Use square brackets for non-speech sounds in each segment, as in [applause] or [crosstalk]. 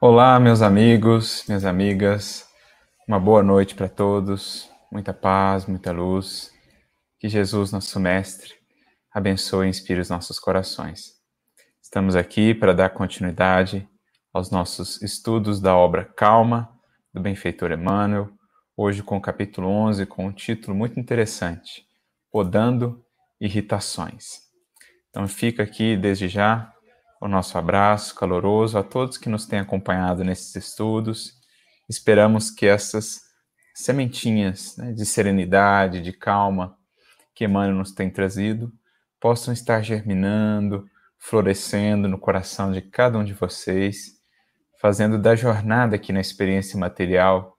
Olá, meus amigos, minhas amigas. Uma boa noite para todos. Muita paz, muita luz. Que Jesus, nosso Mestre, abençoe e inspire os nossos corações. Estamos aqui para dar continuidade aos nossos estudos da obra Calma, do benfeitor Emmanuel, hoje com o capítulo 11, com um título muito interessante: Podando Irritações. Então fica aqui desde já o nosso abraço caloroso a todos que nos têm acompanhado nesses estudos. Esperamos que essas sementinhas né, de serenidade, de calma que Emmanuel nos tem trazido possam estar germinando, florescendo no coração de cada um de vocês, fazendo da jornada aqui na experiência material,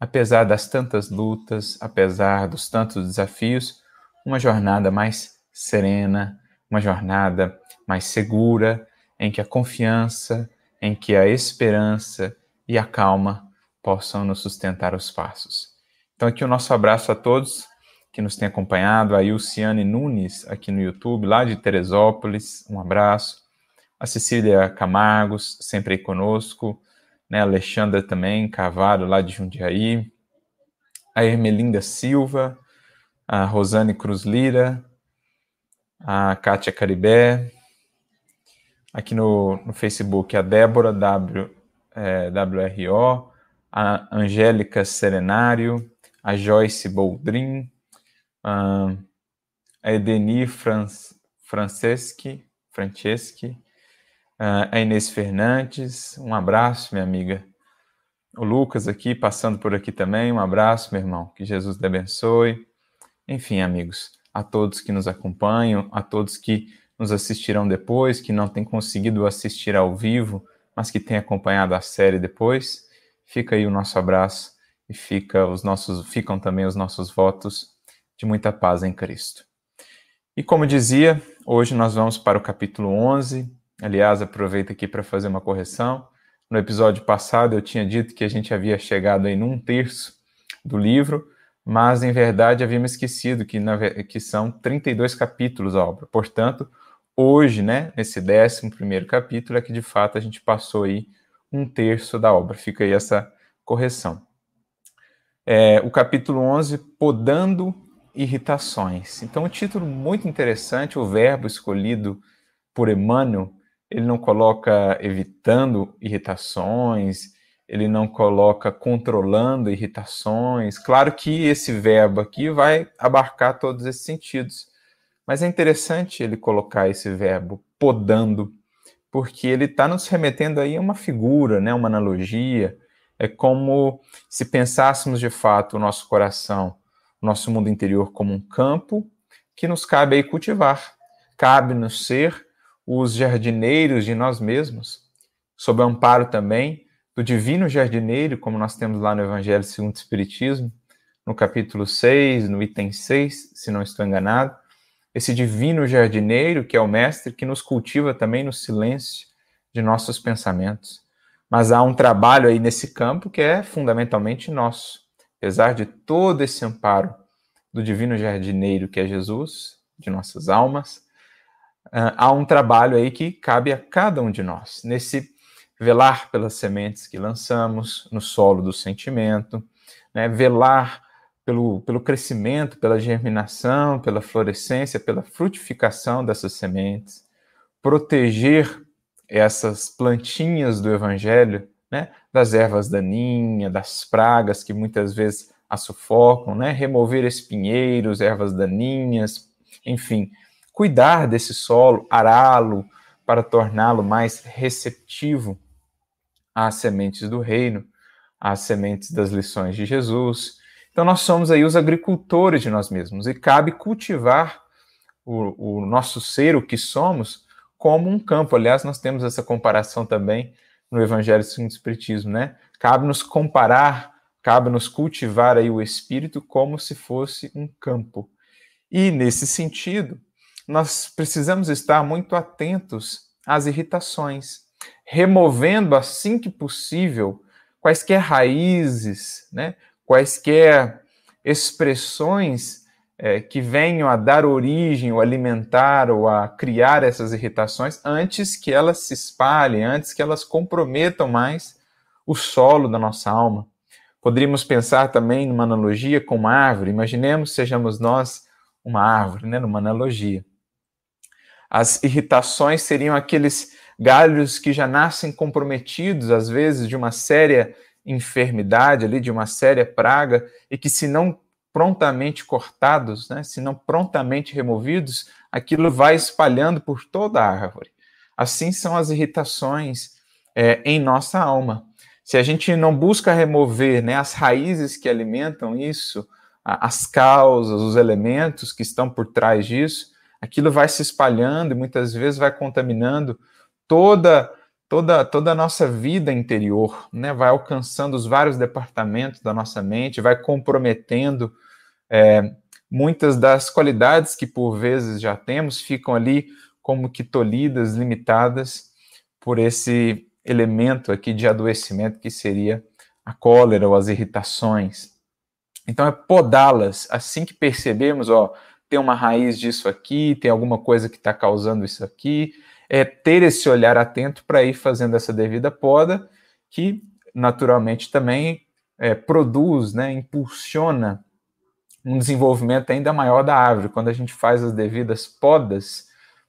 apesar das tantas lutas, apesar dos tantos desafios, uma jornada mais serena, uma jornada mais segura, em que a confiança, em que a esperança e a calma possam nos sustentar os passos. Então, aqui o nosso abraço a todos que nos têm acompanhado, a Ilciane Nunes, aqui no YouTube, lá de Teresópolis, um abraço. A Cecília Camargos, sempre aí conosco. Né? Alexandra também, Carvalho, lá de Jundiaí. A Ermelinda Silva, a Rosane Cruz Lira, a Kátia Caribé, aqui no, no Facebook, a Débora w, é, WRO, a Angélica Serenário, a Joyce Boldrin, a Edeni Franceschi, Franceschi, a Inês Fernandes, um abraço, minha amiga. O Lucas aqui, passando por aqui também, um abraço, meu irmão. Que Jesus te abençoe. Enfim, amigos, a todos que nos acompanham, a todos que nos assistirão depois, que não têm conseguido assistir ao vivo, mas que têm acompanhado a série depois. Fica aí o nosso abraço e fica os nossos, ficam também os nossos votos de muita paz em Cristo. E como dizia, hoje nós vamos para o capítulo 11. Aliás, aproveito aqui para fazer uma correção. No episódio passado eu tinha dito que a gente havia chegado aí num terço do livro, mas em verdade havíamos esquecido que, que são 32 capítulos a obra. Portanto, hoje, né, nesse 11 capítulo, é que de fato a gente passou aí um terço da obra. Fica aí essa correção. É, o capítulo 11, Podando Irritações. Então, um título muito interessante, o verbo escolhido por Emmanuel, ele não coloca evitando irritações, ele não coloca controlando irritações. Claro que esse verbo aqui vai abarcar todos esses sentidos. Mas é interessante ele colocar esse verbo podando, porque ele está nos remetendo aí a uma figura, né, uma analogia. É como se pensássemos de fato o nosso coração, o nosso mundo interior como um campo que nos cabe aí cultivar. Cabe-nos ser os jardineiros de nós mesmos, sob o amparo também do divino jardineiro, como nós temos lá no Evangelho segundo o Espiritismo, no capítulo 6, no item 6, se não estou enganado, esse divino jardineiro que é o mestre que nos cultiva também no silêncio de nossos pensamentos. Mas há um trabalho aí nesse campo que é fundamentalmente nosso. Apesar de todo esse amparo do divino jardineiro que é Jesus, de nossas almas, ah, há um trabalho aí que cabe a cada um de nós, nesse velar pelas sementes que lançamos no solo do sentimento, né? velar pelo, pelo crescimento, pela germinação, pela florescência, pela frutificação dessas sementes, proteger essas plantinhas do Evangelho né? das ervas daninhas, das pragas que muitas vezes a sufocam, né? remover espinheiros, ervas daninhas, enfim, cuidar desse solo, ará-lo para torná-lo mais receptivo às sementes do reino, às sementes das lições de Jesus. Então, nós somos aí os agricultores de nós mesmos e cabe cultivar o, o nosso ser, o que somos, como um campo. Aliás, nós temos essa comparação também no Evangelho segundo o Espiritismo, né? Cabe nos comparar, cabe nos cultivar aí o espírito como se fosse um campo. E nesse sentido, nós precisamos estar muito atentos às irritações, removendo assim que possível quaisquer raízes, né, quaisquer expressões é, que venham a dar origem, ou alimentar, ou a criar essas irritações antes que elas se espalhem, antes que elas comprometam mais o solo da nossa alma. Poderíamos pensar também numa analogia com uma árvore. Imaginemos sejamos nós uma árvore, né, numa analogia. As irritações seriam aqueles galhos que já nascem comprometidos, às vezes, de uma séria enfermidade ali, de uma séria praga, e que se não prontamente cortados, né, se não prontamente removidos, aquilo vai espalhando por toda a árvore. Assim são as irritações é, em nossa alma. Se a gente não busca remover né, as raízes que alimentam isso, as causas, os elementos que estão por trás disso, aquilo vai se espalhando e muitas vezes vai contaminando toda toda toda a nossa vida interior, né? Vai alcançando os vários departamentos da nossa mente, vai comprometendo é, muitas das qualidades que por vezes já temos ficam ali como que tolhidas, limitadas por esse elemento aqui de adoecimento que seria a cólera ou as irritações. Então é podá-las assim que percebemos, ó, tem uma raiz disso aqui, tem alguma coisa que está causando isso aqui, é ter esse olhar atento para ir fazendo essa devida poda, que naturalmente também é, produz, né, impulsiona um desenvolvimento ainda maior da árvore. Quando a gente faz as devidas podas,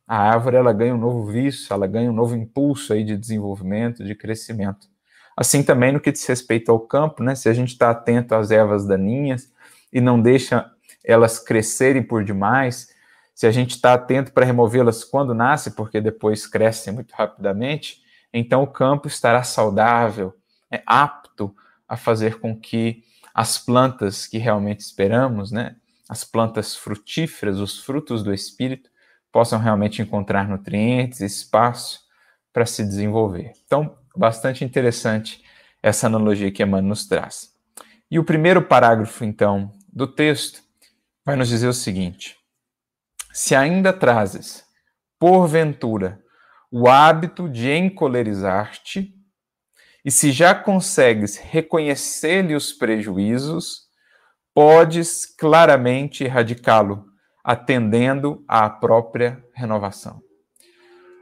a árvore ela ganha um novo vício, ela ganha um novo impulso aí de desenvolvimento, de crescimento. Assim também no que diz respeito ao campo, né? Se a gente está atento às ervas daninhas e não deixa elas crescerem por demais, se a gente está atento para removê-las quando nasce, porque depois crescem muito rapidamente, então o campo estará saudável, é apto a fazer com que as plantas que realmente esperamos, né, as plantas frutíferas, os frutos do espírito, possam realmente encontrar nutrientes, espaço para se desenvolver. Então, bastante interessante essa analogia que Emmanuel nos traz. E o primeiro parágrafo, então, do texto vai nos dizer o seguinte: Se ainda trazes, porventura, o hábito de encolerizar-te, e se já consegues reconhecer-lhe os prejuízos, podes claramente erradicá-lo, atendendo à própria renovação.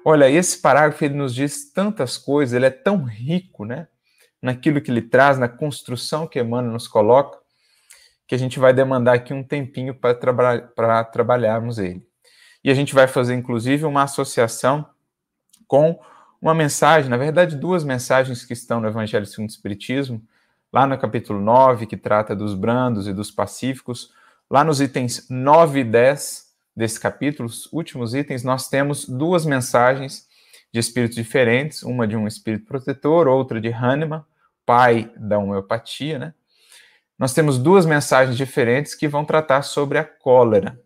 Olha, esse parágrafo ele nos diz tantas coisas, ele é tão rico, né? Naquilo que ele traz, na construção que Emmanuel nos coloca, que a gente vai demandar aqui um tempinho para traba trabalharmos ele. E a gente vai fazer, inclusive, uma associação com uma mensagem, na verdade, duas mensagens que estão no Evangelho segundo o Espiritismo, lá no capítulo 9, que trata dos brandos e dos pacíficos, lá nos itens 9 e 10 desse capítulo, os últimos itens, nós temos duas mensagens de espíritos diferentes, uma de um espírito protetor, outra de Hahnemann, pai da homeopatia, né? Nós temos duas mensagens diferentes que vão tratar sobre a cólera.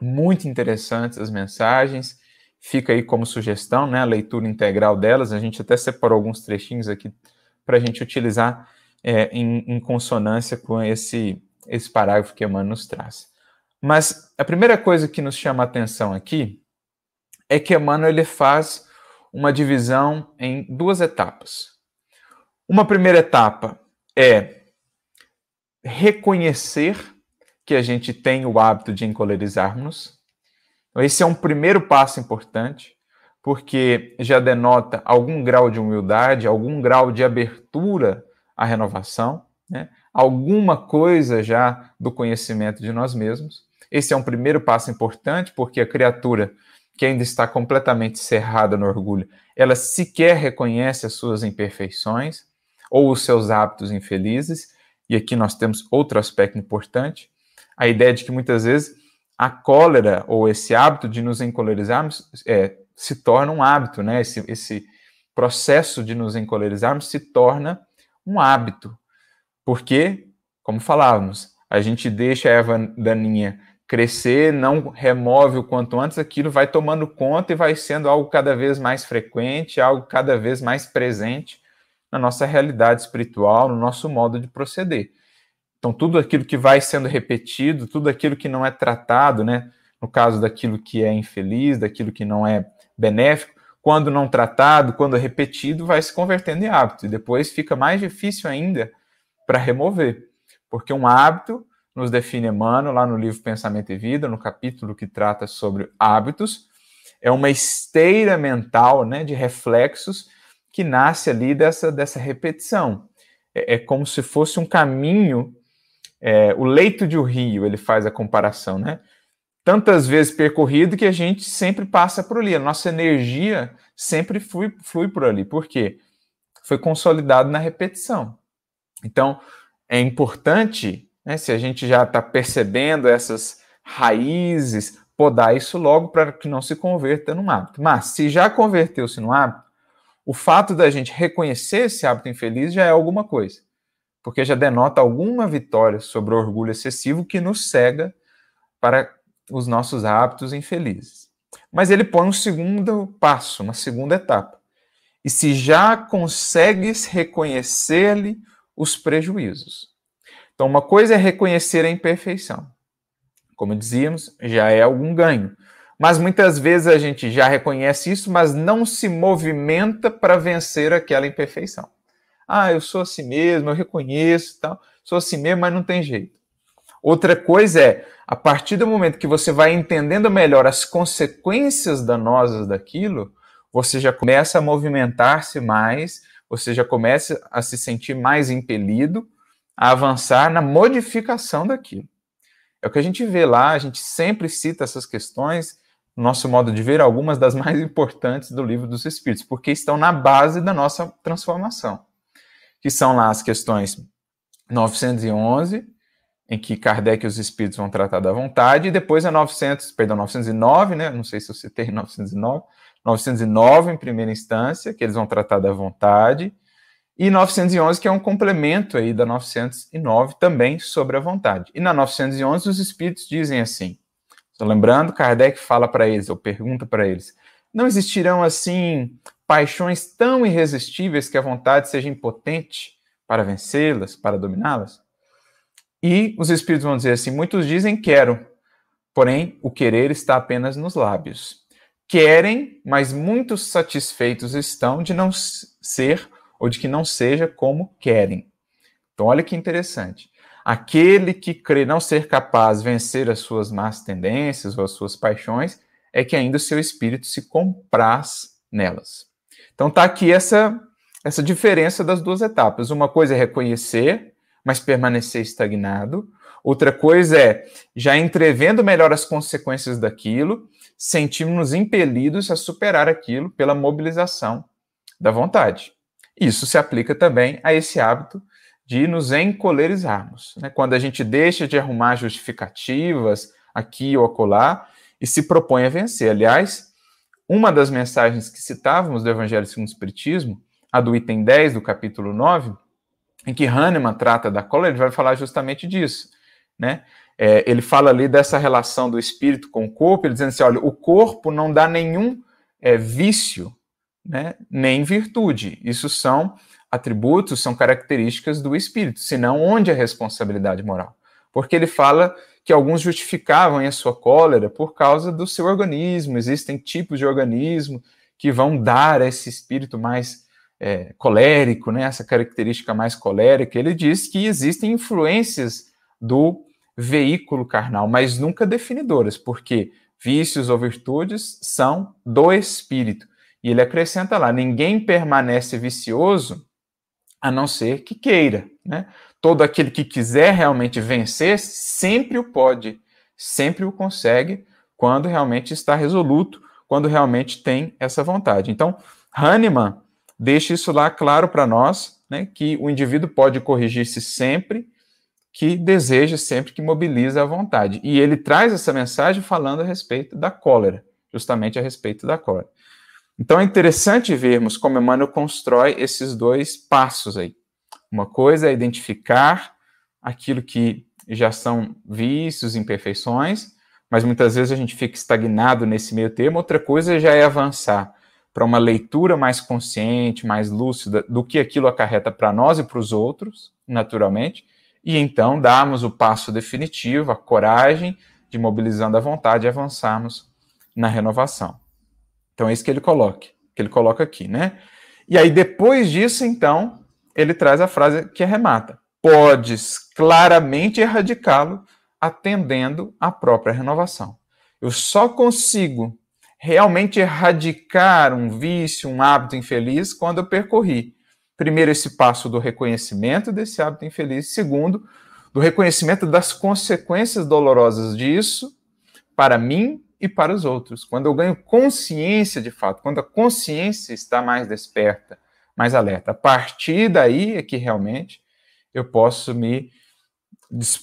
Muito interessantes as mensagens. Fica aí como sugestão, né, a leitura integral delas. A gente até separou alguns trechinhos aqui para a gente utilizar é, em, em, consonância com esse, esse parágrafo que Emmanuel nos traz. Mas a primeira coisa que nos chama a atenção aqui é que Emmanuel ele faz uma divisão em duas etapas. Uma primeira etapa é reconhecer que a gente tem o hábito de encolerizarmos. Então, esse é um primeiro passo importante, porque já denota algum grau de humildade, algum grau de abertura à renovação, né? alguma coisa já do conhecimento de nós mesmos. Esse é um primeiro passo importante, porque a criatura que ainda está completamente cerrada no orgulho, ela sequer reconhece as suas imperfeições ou os seus hábitos infelizes, e aqui nós temos outro aspecto importante, a ideia de que muitas vezes a cólera ou esse hábito de nos encolerizarmos é, se torna um hábito, né? Esse, esse processo de nos encolerizarmos se torna um hábito. Porque, como falávamos, a gente deixa a erva daninha crescer, não remove o quanto antes, aquilo vai tomando conta e vai sendo algo cada vez mais frequente, algo cada vez mais presente na nossa realidade espiritual, no nosso modo de proceder. Então, tudo aquilo que vai sendo repetido, tudo aquilo que não é tratado, né? No caso daquilo que é infeliz, daquilo que não é benéfico, quando não tratado, quando é repetido, vai se convertendo em hábito. E depois fica mais difícil ainda para remover. Porque um hábito, nos define Emmanuel, lá no livro Pensamento e Vida, no capítulo que trata sobre hábitos. É uma esteira mental né, de reflexos que nasce ali dessa, dessa repetição. É, é como se fosse um caminho, é, o leito de um rio, ele faz a comparação, né? Tantas vezes percorrido que a gente sempre passa por ali. A nossa energia sempre flui, flui por ali. Por quê? Foi consolidado na repetição. Então, é importante, né, se a gente já está percebendo essas raízes, podar isso logo para que não se converta num hábito. Mas, se já converteu-se num hábito, o fato da gente reconhecer esse hábito infeliz já é alguma coisa, porque já denota alguma vitória sobre o orgulho excessivo que nos cega para os nossos hábitos infelizes. Mas ele põe um segundo passo, uma segunda etapa. E se já consegues reconhecer-lhe os prejuízos. Então, uma coisa é reconhecer a imperfeição. Como dizíamos, já é algum ganho. Mas muitas vezes a gente já reconhece isso, mas não se movimenta para vencer aquela imperfeição. Ah, eu sou assim mesmo, eu reconheço, tal, sou assim mesmo, mas não tem jeito. Outra coisa é, a partir do momento que você vai entendendo melhor as consequências danosas daquilo, você já começa a movimentar-se mais, você já começa a se sentir mais impelido a avançar na modificação daquilo. É o que a gente vê lá, a gente sempre cita essas questões nosso modo de ver, algumas das mais importantes do livro dos Espíritos, porque estão na base da nossa transformação, que são lá as questões 911, em que Kardec e os Espíritos vão tratar da vontade, e depois a 900, perdão, 909, né, não sei se eu citei [laughs] 909, 909 em primeira instância, que eles vão tratar da vontade, e 911, que é um complemento aí da 909 também sobre a vontade. E na 911 os Espíritos dizem assim, Estou lembrando, Kardec fala para eles, ou pergunta para eles: não existirão assim paixões tão irresistíveis que a vontade seja impotente para vencê-las, para dominá-las? E os espíritos vão dizer assim: muitos dizem quero, porém o querer está apenas nos lábios. Querem, mas muitos satisfeitos estão de não ser ou de que não seja como querem. Então, olha que interessante. Aquele que crê não ser capaz de vencer as suas más tendências ou as suas paixões, é que ainda o seu espírito se compraz nelas. Então está aqui essa, essa diferença das duas etapas. Uma coisa é reconhecer, mas permanecer estagnado. Outra coisa é, já entrevendo melhor as consequências daquilo, sentimos-nos impelidos a superar aquilo pela mobilização da vontade. Isso se aplica também a esse hábito de nos encolerizarmos. Né? Quando a gente deixa de arrumar justificativas aqui ou acolá e se propõe a vencer. Aliás, uma das mensagens que citávamos do Evangelho segundo o Espiritismo, a do item 10 do capítulo 9, em que Hahnemann trata da cólera, ele vai falar justamente disso. Né? É, ele fala ali dessa relação do espírito com o corpo, ele dizendo assim: olha, o corpo não dá nenhum é, vício, né, nem virtude. Isso são atributos são características do espírito, senão onde a responsabilidade moral? Porque ele fala que alguns justificavam a sua cólera por causa do seu organismo, existem tipos de organismo que vão dar esse espírito mais é, colérico, né, essa característica mais colérica. Ele diz que existem influências do veículo carnal, mas nunca definidoras, porque vícios ou virtudes são do espírito. E ele acrescenta lá: ninguém permanece vicioso a não ser que queira. Né? Todo aquele que quiser realmente vencer, sempre o pode, sempre o consegue, quando realmente está resoluto, quando realmente tem essa vontade. Então, Hahnemann deixa isso lá claro para nós, né, que o indivíduo pode corrigir-se sempre que deseja, sempre que mobiliza a vontade. E ele traz essa mensagem falando a respeito da cólera, justamente a respeito da cólera. Então é interessante vermos como Emmanuel constrói esses dois passos aí. Uma coisa é identificar aquilo que já são vícios, imperfeições, mas muitas vezes a gente fica estagnado nesse meio termo. Outra coisa já é avançar para uma leitura mais consciente, mais lúcida do que aquilo acarreta para nós e para os outros, naturalmente, e então darmos o passo definitivo, a coragem de mobilizando a vontade e avançarmos na renovação. Então é isso que ele coloca, que ele coloca aqui, né? E aí depois disso, então, ele traz a frase que arremata. podes claramente erradicá-lo atendendo à própria renovação. Eu só consigo realmente erradicar um vício, um hábito infeliz quando eu percorri primeiro esse passo do reconhecimento desse hábito infeliz, segundo, do reconhecimento das consequências dolorosas disso para mim e para os outros. Quando eu ganho consciência de fato, quando a consciência está mais desperta, mais alerta, a partir daí é que realmente eu posso me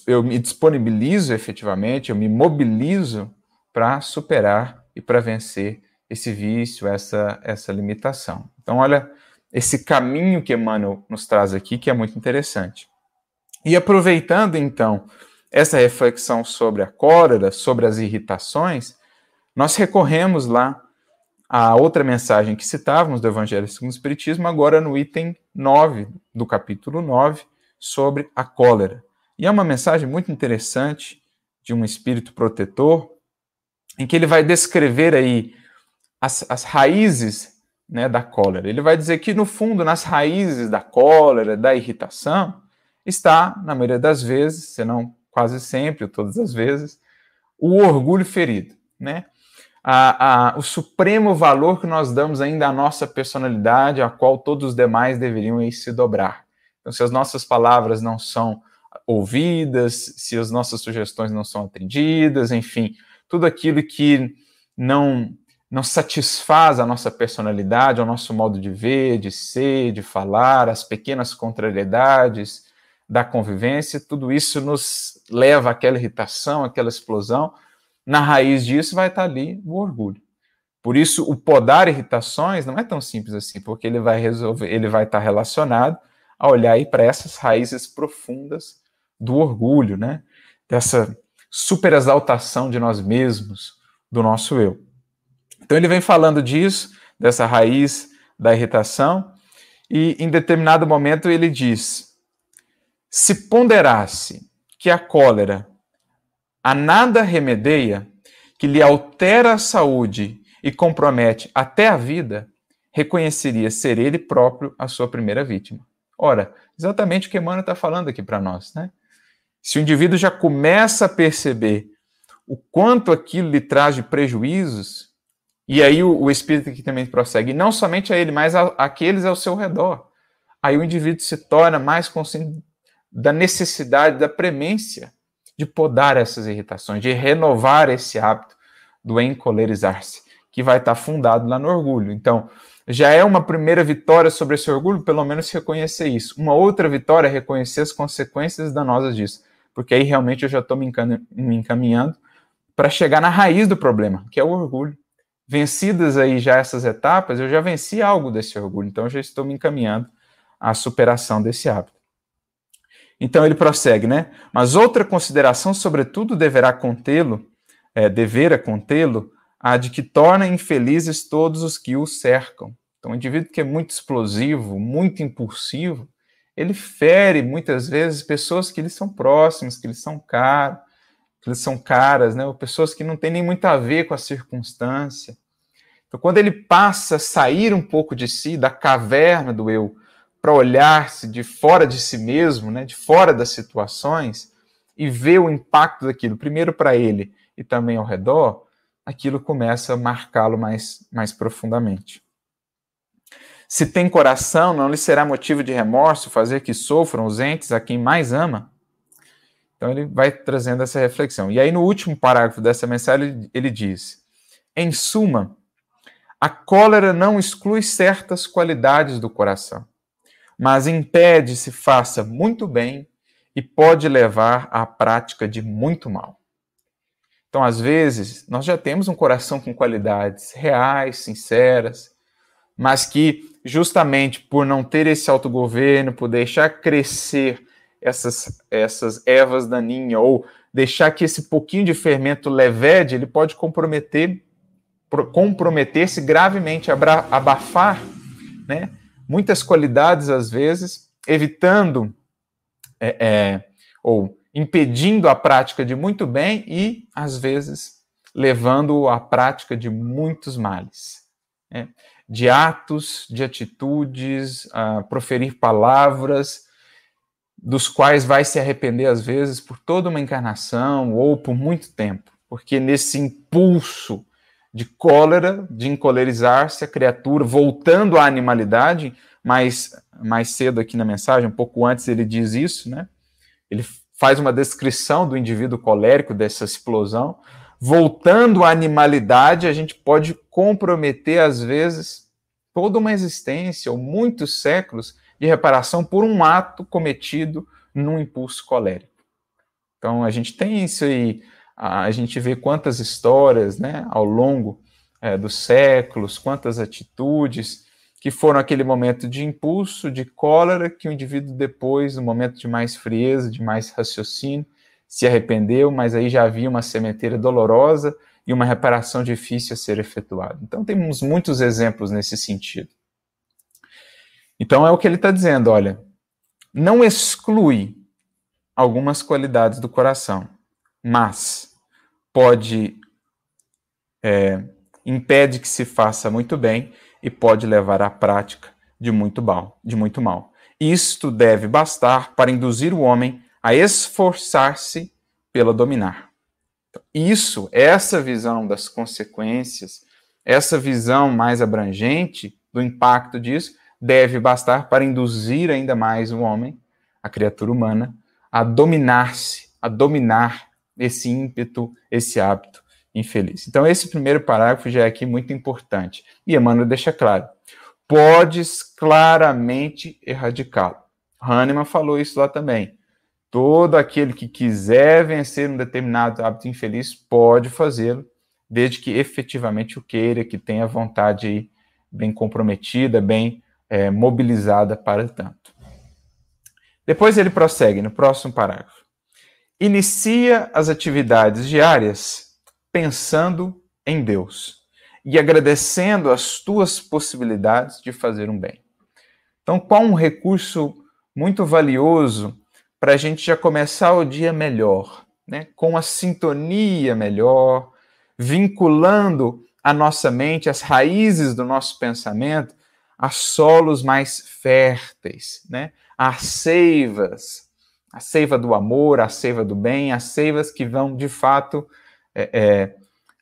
eu me disponibilizo efetivamente, eu me mobilizo para superar e para vencer esse vício, essa essa limitação. Então, olha esse caminho que Emmanuel nos traz aqui, que é muito interessante. E aproveitando então essa reflexão sobre a cólera, sobre as irritações, nós recorremos lá a outra mensagem que citávamos do Evangelho segundo o Espiritismo, agora no item 9 do capítulo 9, sobre a cólera. E é uma mensagem muito interessante de um espírito protetor, em que ele vai descrever aí as, as raízes né, da cólera. Ele vai dizer que, no fundo, nas raízes da cólera, da irritação, está, na maioria das vezes, se não quase sempre, ou todas as vezes, o orgulho ferido, né? A, a, o supremo valor que nós damos ainda à nossa personalidade, a qual todos os demais deveriam se dobrar. Então, se as nossas palavras não são ouvidas, se as nossas sugestões não são atendidas, enfim, tudo aquilo que não não satisfaz a nossa personalidade, o nosso modo de ver, de ser, de falar, as pequenas contrariedades, da convivência, tudo isso nos leva àquela irritação, àquela explosão. Na raiz disso vai estar ali o orgulho. Por isso, o podar irritações não é tão simples assim, porque ele vai resolver, ele vai estar relacionado a olhar para essas raízes profundas do orgulho, né? Dessa superexaltação de nós mesmos, do nosso eu. Então ele vem falando disso, dessa raiz da irritação, e em determinado momento ele diz: se ponderasse que a cólera a nada remedeia, que lhe altera a saúde e compromete até a vida, reconheceria ser ele próprio a sua primeira vítima. Ora, exatamente o que Emmanuel está falando aqui para nós, né? Se o indivíduo já começa a perceber o quanto aquilo lhe traz de prejuízos, e aí o, o espírito aqui também prossegue, não somente a ele, mas a, aqueles ao seu redor. Aí o indivíduo se torna mais consciente da necessidade, da premência de podar essas irritações, de renovar esse hábito do encolerizar-se, que vai estar fundado lá no orgulho. Então, já é uma primeira vitória sobre esse orgulho, pelo menos reconhecer isso. Uma outra vitória é reconhecer as consequências danosas disso, porque aí realmente eu já estou me encaminhando para chegar na raiz do problema, que é o orgulho. Vencidas aí já essas etapas, eu já venci algo desse orgulho, então eu já estou me encaminhando à superação desse hábito. Então ele prossegue, né? Mas outra consideração, sobretudo, deverá contê-lo, é, contê-lo, a de que torna infelizes todos os que o cercam. Então, um indivíduo que é muito explosivo, muito impulsivo, ele fere muitas vezes pessoas que lhe são próximas, que lhe são caras, que lhe são caras, né? Ou pessoas que não têm nem muito a ver com a circunstância. Então, quando ele passa a sair um pouco de si, da caverna do eu, para olhar-se de fora de si mesmo, né, de fora das situações, e ver o impacto daquilo, primeiro para ele e também ao redor, aquilo começa a marcá-lo mais, mais profundamente. Se tem coração, não lhe será motivo de remorso fazer que sofram os entes a quem mais ama? Então ele vai trazendo essa reflexão. E aí no último parágrafo dessa mensagem ele diz: Em suma, a cólera não exclui certas qualidades do coração mas impede se faça muito bem e pode levar à prática de muito mal. Então, às vezes, nós já temos um coração com qualidades reais, sinceras, mas que, justamente por não ter esse autogoverno, por deixar crescer essas, essas ervas daninhas, ou deixar que esse pouquinho de fermento levede, ele pode comprometer comprometer-se gravemente, abafar né, muitas qualidades, às vezes, evitando é, é, ou impedindo a prática de muito bem e, às vezes, levando à prática de muitos males. Né? De atos, de atitudes, a proferir palavras dos quais vai se arrepender às vezes por toda uma encarnação ou por muito tempo, porque nesse impulso de cólera, de encolerizar-se, a criatura voltando à animalidade, mais, mais cedo aqui na mensagem, um pouco antes ele diz isso, né? Ele faz uma descrição do indivíduo colérico, dessa explosão. Voltando à animalidade, a gente pode comprometer, às vezes, toda uma existência ou muitos séculos de reparação por um ato cometido num impulso colérico. Então, a gente tem isso aí, a gente vê quantas histórias, né, ao longo é, dos séculos, quantas atitudes que foram aquele momento de impulso, de cólera, que o indivíduo depois, no momento de mais frieza, de mais raciocínio, se arrependeu, mas aí já havia uma sementeira dolorosa e uma reparação difícil a ser efetuada. Então temos muitos exemplos nesse sentido. Então é o que ele está dizendo, olha, não exclui algumas qualidades do coração, mas pode é, impede que se faça muito bem e pode levar à prática de muito mal, de muito mal. Isto deve bastar para induzir o homem a esforçar-se pela dominar. Então, isso, essa visão das consequências, essa visão mais abrangente do impacto disso, deve bastar para induzir ainda mais o homem, a criatura humana, a dominar-se, a dominar esse ímpeto, esse hábito infeliz. Então, esse primeiro parágrafo já é aqui muito importante. E Emmanuel deixa claro: podes claramente erradicá-lo. Hahnemann falou isso lá também. Todo aquele que quiser vencer um determinado hábito infeliz pode fazê-lo, desde que efetivamente o queira, que tenha vontade bem comprometida, bem é, mobilizada para tanto. Depois ele prossegue no próximo parágrafo. Inicia as atividades diárias pensando em Deus e agradecendo as tuas possibilidades de fazer um bem. Então, qual um recurso muito valioso para a gente já começar o dia melhor, né? com a sintonia melhor, vinculando a nossa mente, as raízes do nosso pensamento, a solos mais férteis, né? a seivas, a seiva do amor, a seiva do bem, as seivas que vão de fato é, é,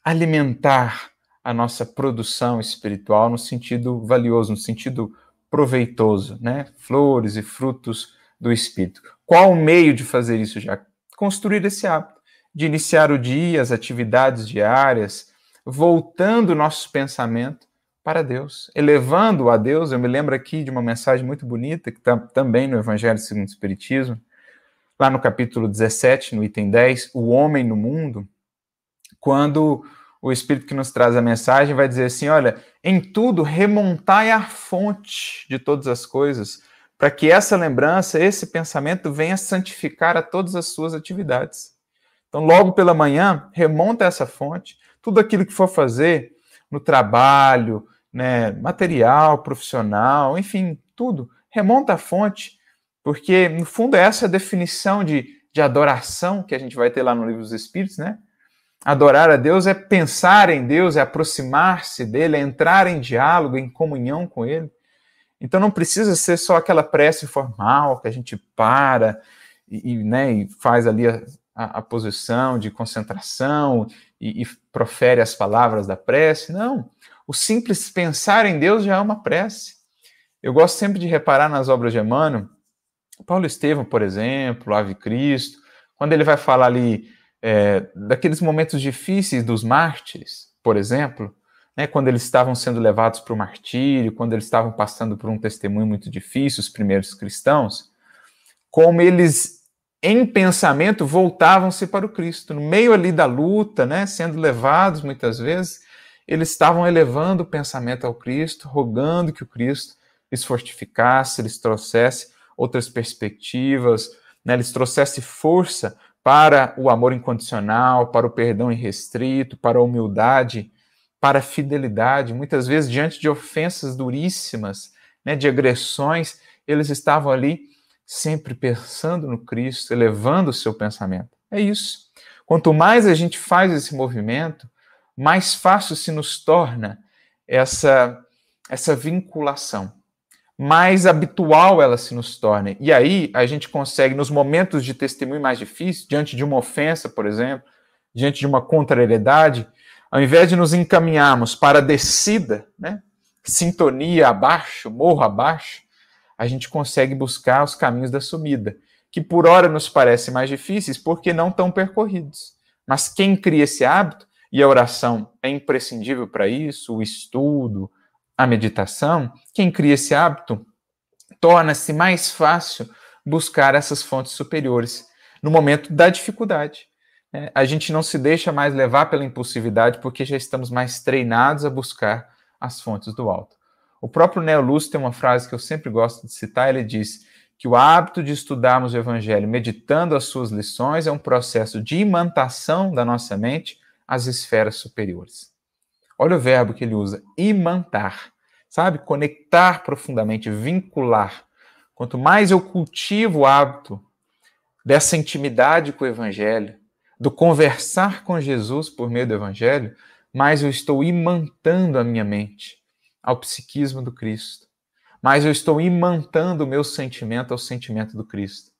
alimentar a nossa produção espiritual no sentido valioso, no sentido proveitoso, né? Flores e frutos do espírito. Qual o meio de fazer isso já? Construir esse hábito de iniciar o dia, as atividades diárias, voltando o nosso pensamento para Deus, elevando a Deus. Eu me lembro aqui de uma mensagem muito bonita que está também no Evangelho segundo o Espiritismo, lá no capítulo 17, no item 10, o homem no mundo quando o Espírito que nos traz a mensagem vai dizer assim: olha, em tudo remontai a fonte de todas as coisas, para que essa lembrança, esse pensamento venha santificar a todas as suas atividades. Então, logo pela manhã, remonta essa fonte, tudo aquilo que for fazer no trabalho, né, material, profissional, enfim, tudo, remonta a fonte, porque no fundo é essa definição de, de adoração que a gente vai ter lá no livro dos Espíritos, né? Adorar a Deus é pensar em Deus, é aproximar-se dele, é entrar em diálogo, em comunhão com ele. Então não precisa ser só aquela prece formal que a gente para e, né, e faz ali a, a, a, posição de concentração e, e profere as palavras da prece. Não. O simples pensar em Deus já é uma prece. Eu gosto sempre de reparar nas obras de Emmanuel, Paulo Estevam, por exemplo, Ave Cristo, quando ele vai falar ali é, daqueles momentos difíceis dos mártires, por exemplo, né, quando eles estavam sendo levados para o martírio, quando eles estavam passando por um testemunho muito difícil, os primeiros cristãos, como eles, em pensamento, voltavam-se para o Cristo. No meio ali da luta, né, sendo levados muitas vezes, eles estavam elevando o pensamento ao Cristo, rogando que o Cristo lhes fortificasse, lhes trouxesse outras perspectivas, né, lhes trouxesse força para o amor incondicional, para o perdão irrestrito, para a humildade, para a fidelidade. Muitas vezes, diante de ofensas duríssimas, né, de agressões, eles estavam ali sempre pensando no Cristo, elevando o seu pensamento. É isso. Quanto mais a gente faz esse movimento, mais fácil se nos torna essa, essa vinculação. Mais habitual ela se nos torne. E aí a gente consegue, nos momentos de testemunho mais difíceis, diante de uma ofensa, por exemplo, diante de uma contrariedade, ao invés de nos encaminharmos para a descida, né, sintonia abaixo, morro abaixo, a gente consegue buscar os caminhos da subida, que por hora nos parecem mais difíceis porque não tão percorridos. Mas quem cria esse hábito, e a oração é imprescindível para isso, o estudo, a meditação, quem cria esse hábito torna-se mais fácil buscar essas fontes superiores no momento da dificuldade. É, a gente não se deixa mais levar pela impulsividade porque já estamos mais treinados a buscar as fontes do alto. O próprio Neo Lúcio tem uma frase que eu sempre gosto de citar, ele diz que o hábito de estudarmos o evangelho meditando as suas lições é um processo de imantação da nossa mente às esferas superiores. Olha o verbo que ele usa, imantar. Sabe? Conectar profundamente, vincular. Quanto mais eu cultivo o hábito dessa intimidade com o evangelho, do conversar com Jesus por meio do evangelho, mais eu estou imantando a minha mente ao psiquismo do Cristo. Mais eu estou imantando o meu sentimento ao sentimento do Cristo.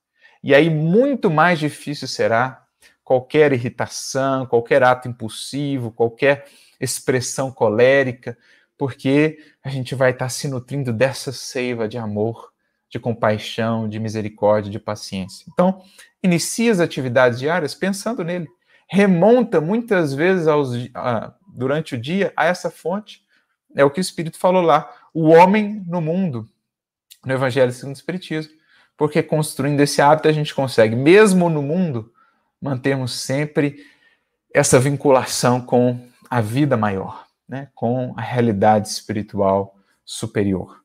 E aí muito mais difícil será qualquer irritação, qualquer ato impulsivo, qualquer expressão colérica, porque a gente vai estar se nutrindo dessa seiva de amor, de compaixão, de misericórdia, de paciência. Então, inicia as atividades diárias pensando nele. Remonta muitas vezes aos, a, durante o dia a essa fonte. É o que o Espírito falou lá. O homem no mundo, no Evangelho segundo o Espiritismo. Porque construindo esse hábito a gente consegue, mesmo no mundo, mantermos sempre essa vinculação com a vida maior, né? com a realidade espiritual superior.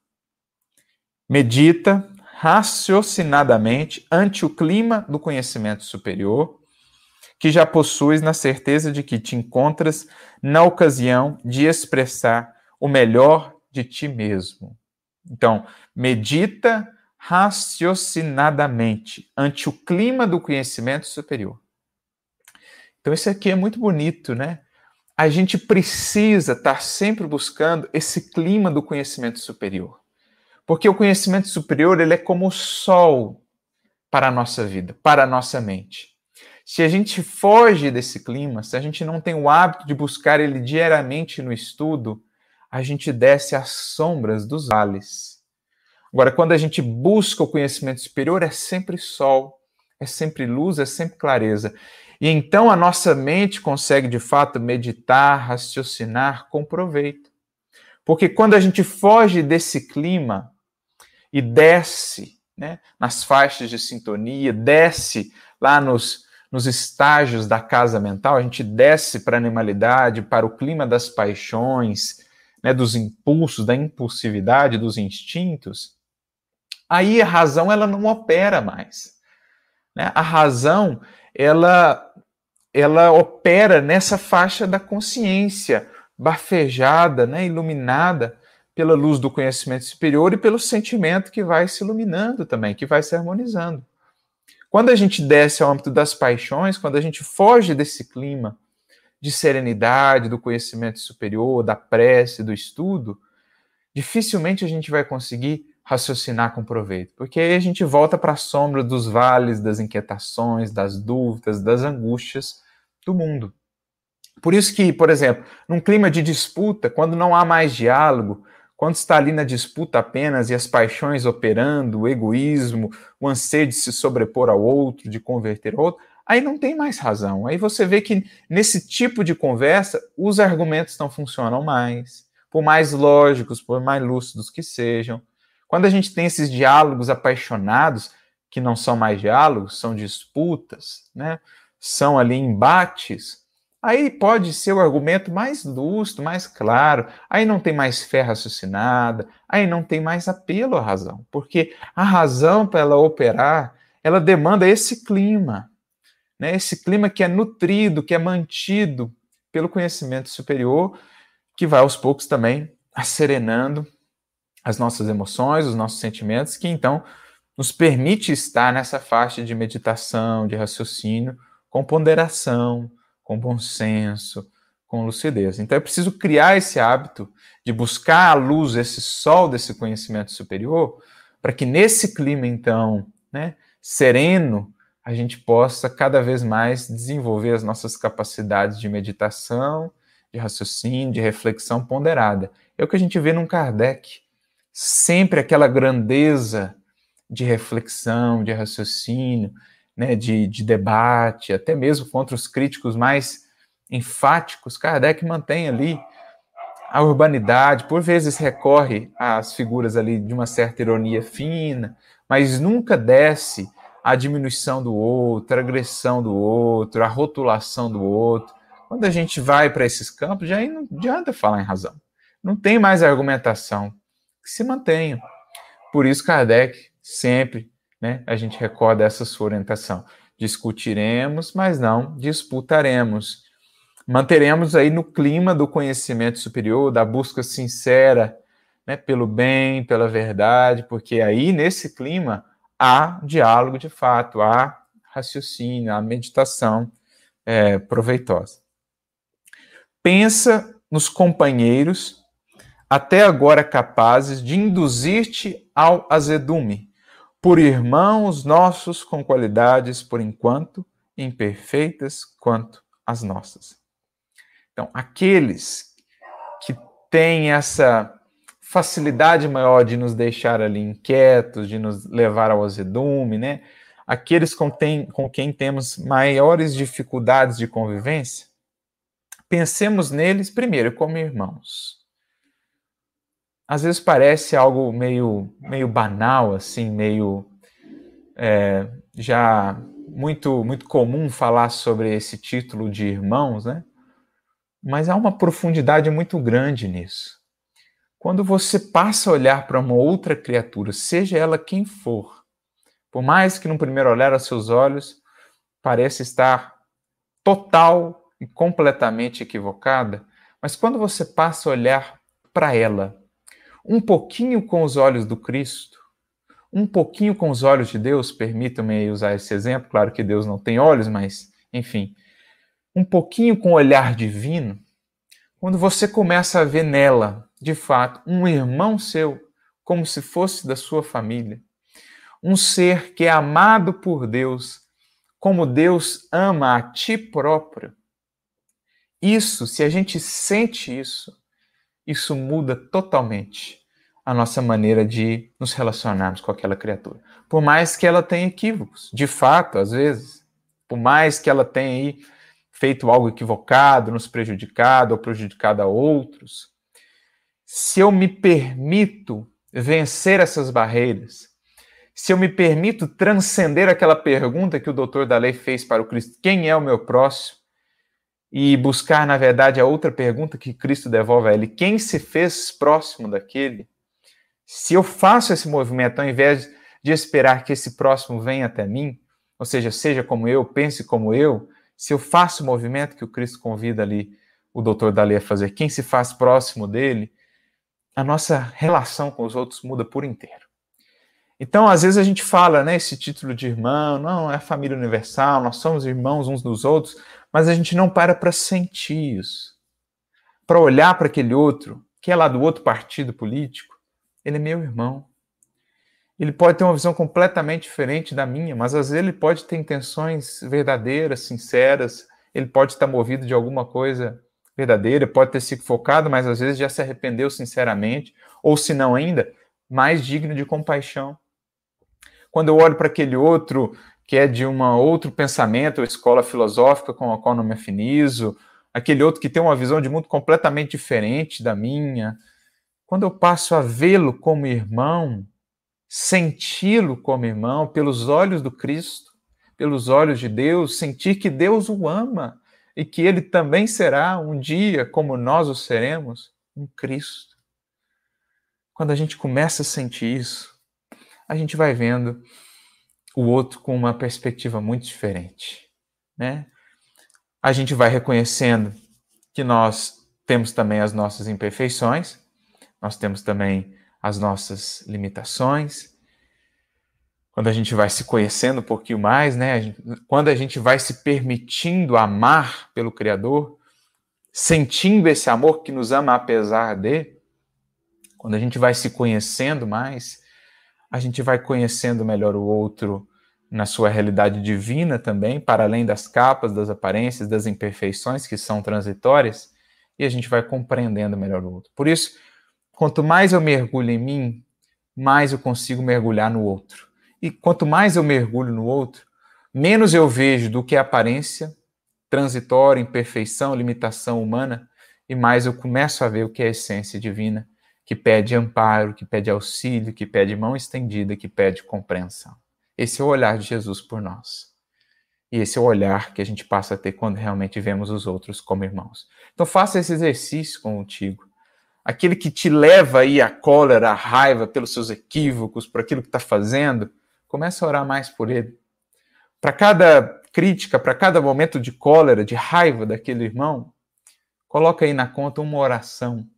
Medita raciocinadamente ante o clima do conhecimento superior, que já possuis na certeza de que te encontras na ocasião de expressar o melhor de ti mesmo. Então, medita raciocinadamente ante o clima do conhecimento superior. Então, isso aqui é muito bonito, né? A gente precisa estar sempre buscando esse clima do conhecimento superior. Porque o conhecimento superior, ele é como o sol para a nossa vida, para a nossa mente. Se a gente foge desse clima, se a gente não tem o hábito de buscar ele diariamente no estudo, a gente desce às sombras dos vales. Agora, quando a gente busca o conhecimento superior, é sempre sol, é sempre luz, é sempre clareza. E então a nossa mente consegue de fato meditar, raciocinar com proveito. Porque quando a gente foge desse clima e desce né, nas faixas de sintonia, desce lá nos, nos estágios da casa mental, a gente desce para a animalidade, para o clima das paixões, né, dos impulsos, da impulsividade, dos instintos, aí a razão ela não opera mais. Né? A razão ela ela opera nessa faixa da consciência, bafejada, né, iluminada pela luz do conhecimento superior e pelo sentimento que vai se iluminando também, que vai se harmonizando. Quando a gente desce ao âmbito das paixões, quando a gente foge desse clima de serenidade, do conhecimento superior, da prece, do estudo, dificilmente a gente vai conseguir raciocinar com proveito, porque aí a gente volta para a sombra dos vales, das inquietações, das dúvidas, das angústias do mundo. Por isso que, por exemplo, num clima de disputa, quando não há mais diálogo, quando está ali na disputa apenas e as paixões operando, o egoísmo, o anseio de se sobrepor ao outro, de converter ao outro, aí não tem mais razão. Aí você vê que nesse tipo de conversa, os argumentos não funcionam mais, por mais lógicos, por mais lúcidos que sejam. Quando a gente tem esses diálogos apaixonados, que não são mais diálogos, são disputas, né? são ali embates, aí pode ser o argumento mais lúcido, mais claro, aí não tem mais fé raciocinada, aí não tem mais apelo à razão, porque a razão para ela operar, ela demanda esse clima, né? esse clima que é nutrido, que é mantido pelo conhecimento superior, que vai aos poucos também serenando as nossas emoções, os nossos sentimentos, que então nos permite estar nessa faixa de meditação, de raciocínio, com ponderação, com bom senso, com lucidez. Então é preciso criar esse hábito de buscar a luz, esse sol desse conhecimento superior, para que nesse clima, então, né, sereno, a gente possa cada vez mais desenvolver as nossas capacidades de meditação, de raciocínio, de reflexão ponderada. É o que a gente vê num Kardec. Sempre aquela grandeza de reflexão, de raciocínio, né, de, de debate, até mesmo contra os críticos mais enfáticos, Kardec mantém ali a urbanidade, por vezes recorre às figuras ali de uma certa ironia fina, mas nunca desce a diminuição do outro, a agressão do outro, a rotulação do outro. Quando a gente vai para esses campos, já não adianta falar em razão. Não tem mais argumentação que se mantenha. Por isso, Kardec sempre, né, a gente recorda essa sua orientação. Discutiremos, mas não disputaremos manteremos aí no clima do conhecimento superior, da busca sincera né, pelo bem, pela verdade, porque aí nesse clima há diálogo de fato, há raciocínio, há meditação é, proveitosa. Pensa nos companheiros até agora capazes de induzir-te ao azedume, por irmãos nossos com qualidades, por enquanto, imperfeitas quanto as nossas. Então, aqueles que têm essa facilidade maior de nos deixar ali inquietos, de nos levar ao azedume, né? Aqueles com, tem, com quem temos maiores dificuldades de convivência, pensemos neles primeiro como irmãos. Às vezes parece algo meio, meio banal, assim, meio é, já muito, muito comum falar sobre esse título de irmãos, né? Mas há uma profundidade muito grande nisso. Quando você passa a olhar para uma outra criatura, seja ela quem for, por mais que no primeiro olhar aos seus olhos pareça estar total e completamente equivocada, mas quando você passa a olhar para ela, um pouquinho com os olhos do Cristo, um pouquinho com os olhos de Deus, permitam-me usar esse exemplo, claro que Deus não tem olhos, mas enfim, um pouquinho com o olhar divino, quando você começa a ver nela, de fato, um irmão seu, como se fosse da sua família, um ser que é amado por Deus, como Deus ama a ti próprio. Isso, se a gente sente isso, isso muda totalmente a nossa maneira de nos relacionarmos com aquela criatura. Por mais que ela tenha equívocos, de fato, às vezes, por mais que ela tenha feito algo equivocado, nos prejudicado ou prejudicado a outros, se eu me permito vencer essas barreiras, se eu me permito transcender aquela pergunta que o doutor da lei fez para o Cristo, quem é o meu próximo? E buscar, na verdade, a outra pergunta que Cristo devolve a ele, quem se fez próximo daquele? Se eu faço esse movimento, ao invés de esperar que esse próximo venha até mim, ou seja, seja como eu, pense como eu, se eu faço o movimento que o Cristo convida ali o doutor Dali a fazer, quem se faz próximo dele, a nossa relação com os outros muda por inteiro. Então, às vezes a gente fala, né, esse título de irmão, não, é família universal, nós somos irmãos uns dos outros, mas a gente não para para sentir isso. Para olhar para aquele outro, que é lá do outro partido político, ele é meu irmão ele pode ter uma visão completamente diferente da minha, mas às vezes ele pode ter intenções verdadeiras, sinceras, ele pode estar movido de alguma coisa verdadeira, pode ter se focado, mas às vezes já se arrependeu sinceramente, ou se não ainda, mais digno de compaixão. Quando eu olho para aquele outro que é de um outro pensamento, escola filosófica com a qual não me afinizo, aquele outro que tem uma visão de mundo completamente diferente da minha, quando eu passo a vê-lo como irmão, senti-lo como irmão pelos olhos do Cristo, pelos olhos de Deus, sentir que Deus o ama e que ele também será um dia, como nós o seremos, um Cristo. Quando a gente começa a sentir isso, a gente vai vendo o outro com uma perspectiva muito diferente, né? A gente vai reconhecendo que nós temos também as nossas imperfeições, nós temos também as nossas limitações. Quando a gente vai se conhecendo um pouquinho mais, né? quando a gente vai se permitindo amar pelo Criador, sentindo esse amor que nos ama apesar de, quando a gente vai se conhecendo mais, a gente vai conhecendo melhor o outro na sua realidade divina também, para além das capas, das aparências, das imperfeições que são transitórias, e a gente vai compreendendo melhor o outro. Por isso, quanto mais eu mergulho em mim, mais eu consigo mergulhar no outro. E quanto mais eu mergulho no outro, menos eu vejo do que é aparência, transitória, imperfeição, limitação humana, e mais eu começo a ver o que é a essência divina, que pede amparo, que pede auxílio, que pede mão estendida, que pede compreensão. Esse é o olhar de Jesus por nós. E esse é o olhar que a gente passa a ter quando realmente vemos os outros como irmãos. Então faça esse exercício contigo. Aquele que te leva aí à cólera, à raiva pelos seus equívocos, por aquilo que está fazendo, comece a orar mais por ele. Para cada crítica, para cada momento de cólera, de raiva daquele irmão, coloca aí na conta uma oração,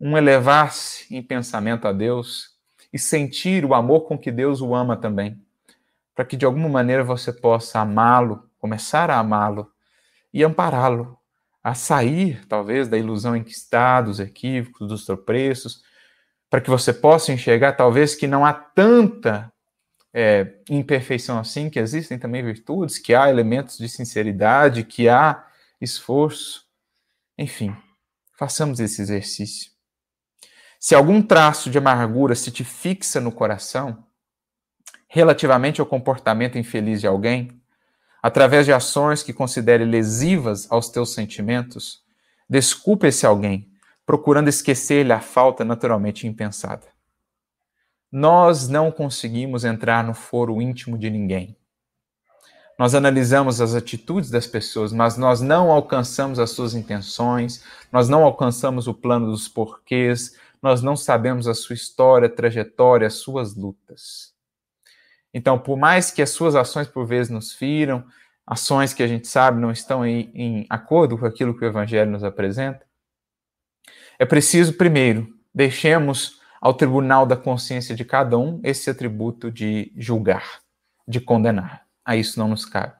um elevar-se em pensamento a Deus e sentir o amor com que Deus o ama também, para que de alguma maneira você possa amá-lo, começar a amá-lo e ampará-lo a sair, talvez, da ilusão em que está, dos equívocos, dos tropeços, para que você possa enxergar, talvez, que não há tanta é, imperfeição assim, que existem também virtudes, que há elementos de sinceridade, que há esforço. Enfim, façamos esse exercício. Se algum traço de amargura se te fixa no coração, relativamente ao comportamento infeliz de alguém, através de ações que considere lesivas aos teus sentimentos, desculpe esse alguém, procurando esquecer-lhe a falta naturalmente impensada. Nós não conseguimos entrar no foro íntimo de ninguém. Nós analisamos as atitudes das pessoas, mas nós não alcançamos as suas intenções, nós não alcançamos o plano dos porquês, nós não sabemos a sua história, trajetória, as suas lutas. Então, por mais que as suas ações por vezes nos firam, ações que a gente sabe não estão em, em acordo com aquilo que o Evangelho nos apresenta, é preciso, primeiro, deixemos ao tribunal da consciência de cada um esse atributo de julgar, de condenar. A isso não nos cabe.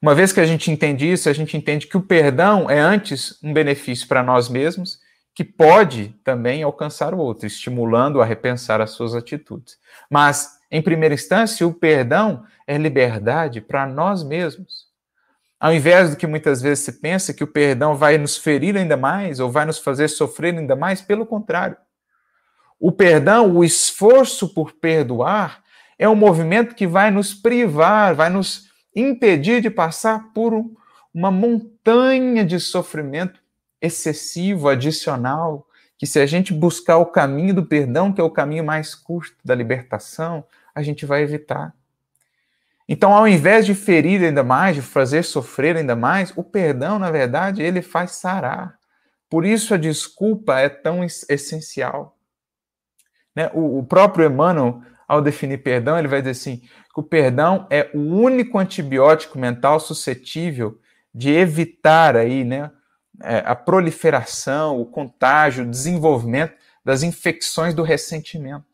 Uma vez que a gente entende isso, a gente entende que o perdão é antes um benefício para nós mesmos que pode também alcançar o outro, estimulando a repensar as suas atitudes. Mas, em primeira instância, o perdão é liberdade para nós mesmos. Ao invés do que muitas vezes se pensa que o perdão vai nos ferir ainda mais ou vai nos fazer sofrer ainda mais, pelo contrário. O perdão, o esforço por perdoar, é um movimento que vai nos privar, vai nos impedir de passar por uma montanha de sofrimento excessivo, adicional, que se a gente buscar o caminho do perdão, que é o caminho mais curto da libertação, a gente vai evitar. Então, ao invés de ferir ainda mais, de fazer sofrer ainda mais, o perdão, na verdade, ele faz sarar. Por isso a desculpa é tão essencial. Né? O, o próprio Emmanuel, ao definir perdão, ele vai dizer assim: que o perdão é o único antibiótico mental suscetível de evitar aí, né, a proliferação, o contágio, o desenvolvimento das infecções do ressentimento.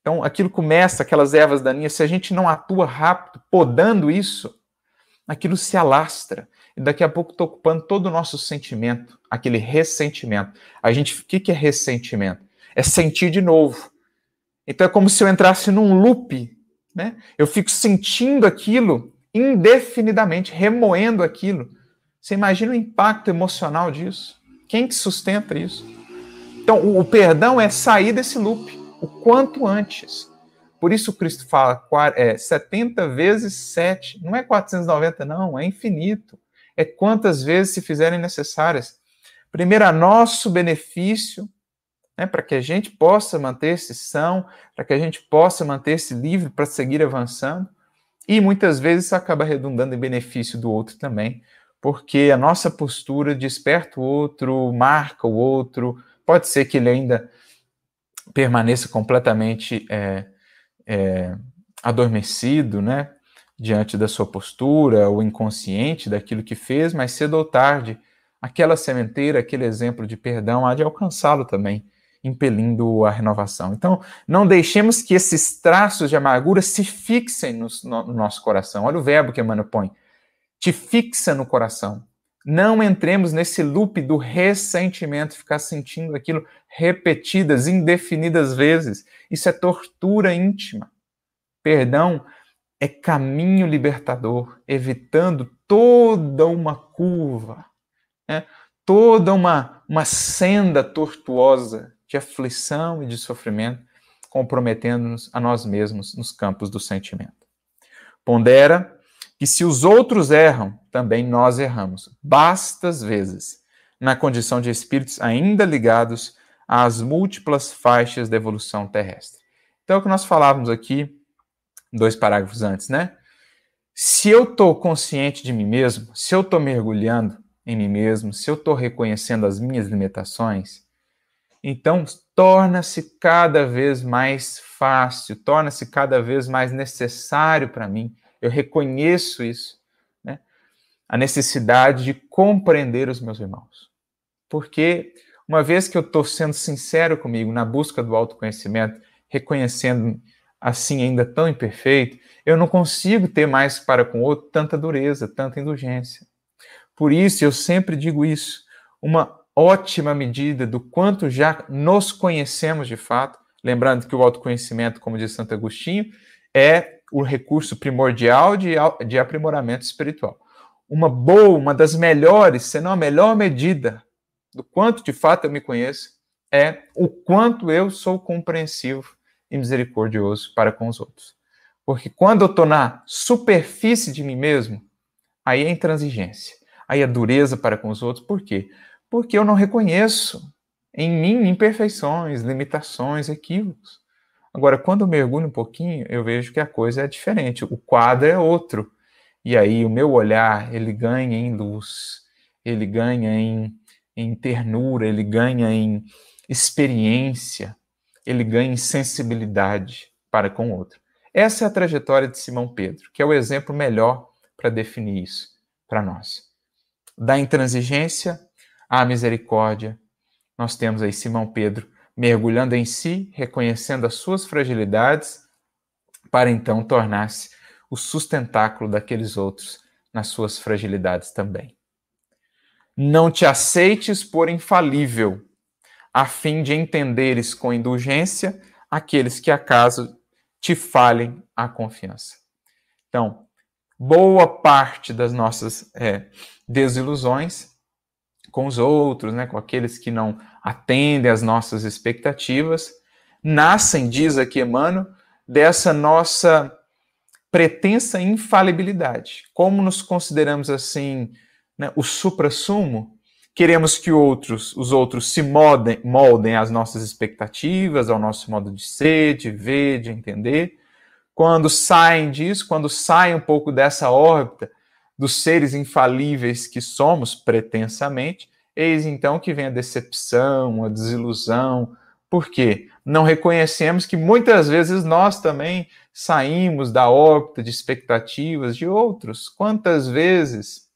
Então, aquilo começa, aquelas ervas daninhas, se a gente não atua rápido, podando isso, aquilo se alastra. E daqui a pouco está ocupando todo o nosso sentimento, aquele ressentimento. A gente, o que, que é ressentimento? É sentir de novo. Então é como se eu entrasse num loop, né? Eu fico sentindo aquilo indefinidamente, remoendo aquilo. Você imagina o impacto emocional disso? Quem que sustenta isso? Então, o, perdão é sair desse loop o quanto antes. Por isso Cristo fala é, 70 vezes 7. Não é 490, não, é infinito. É quantas vezes se fizerem necessárias. Primeiro, a nosso benefício, né, para que a gente possa manter-se são, para que a gente possa manter-se livre para seguir avançando. E muitas vezes isso acaba redundando em benefício do outro também, porque a nossa postura desperta o outro, marca o outro, pode ser que ele ainda permaneça completamente é, é, adormecido, né, diante da sua postura, ou inconsciente daquilo que fez, mas cedo ou tarde, aquela sementeira, aquele exemplo de perdão há de alcançá-lo também, impelindo a renovação. Então, não deixemos que esses traços de amargura se fixem no, no nosso coração. Olha o verbo que Emmanuel põe te fixa no coração. Não entremos nesse loop do ressentimento, ficar sentindo aquilo repetidas, indefinidas vezes. Isso é tortura íntima. Perdão é caminho libertador, evitando toda uma curva, né? toda uma, uma senda tortuosa de aflição e de sofrimento, comprometendo-nos a nós mesmos nos campos do sentimento. Pondera que se os outros erram, também nós erramos, bastas vezes, na condição de espíritos ainda ligados às múltiplas faixas da evolução terrestre. Então, é o que nós falávamos aqui, dois parágrafos antes, né? Se eu estou consciente de mim mesmo, se eu estou mergulhando em mim mesmo, se eu estou reconhecendo as minhas limitações, então torna-se cada vez mais fácil, torna-se cada vez mais necessário para mim eu reconheço isso, né? a necessidade de compreender os meus irmãos. Porque uma vez que eu estou sendo sincero comigo na busca do autoconhecimento, reconhecendo assim ainda tão imperfeito, eu não consigo ter mais para com o outro tanta dureza, tanta indulgência. Por isso, eu sempre digo isso, uma ótima medida do quanto já nos conhecemos de fato, lembrando que o autoconhecimento, como diz Santo Agostinho, é o recurso primordial de, de aprimoramento espiritual. Uma boa, uma das melhores, se não a melhor medida do quanto de fato eu me conheço, é o quanto eu sou compreensivo e misericordioso para com os outros. Porque quando eu estou na superfície de mim mesmo, aí é intransigência, aí é dureza para com os outros. Por quê? Porque eu não reconheço em mim imperfeições, limitações, equívocos. Agora, quando eu mergulho um pouquinho, eu vejo que a coisa é diferente, o quadro é outro. E aí o meu olhar, ele ganha em luz, ele ganha em, em ternura, ele ganha em experiência, ele ganha em sensibilidade para com o outro. Essa é a trajetória de Simão Pedro, que é o exemplo melhor para definir isso para nós. Da intransigência à misericórdia, nós temos aí Simão Pedro mergulhando em si, reconhecendo as suas fragilidades, para então tornar-se o sustentáculo daqueles outros nas suas fragilidades também. Não te aceites por infalível, a fim de entenderes com indulgência aqueles que acaso te falhem a confiança. Então, boa parte das nossas é, desilusões com os outros, né, com aqueles que não atendem às nossas expectativas, nascem, diz aqui Emmanuel, dessa nossa pretensa infalibilidade. Como nos consideramos assim, né, o supra-sumo, queremos que outros, os outros se moldem, moldem às nossas expectativas, ao nosso modo de ser, de ver, de entender. Quando saem disso, quando saem um pouco dessa órbita dos seres infalíveis que somos pretensamente, Eis então que vem a decepção, a desilusão. Por quê? Não reconhecemos que muitas vezes nós também saímos da órbita de expectativas de outros. Quantas vezes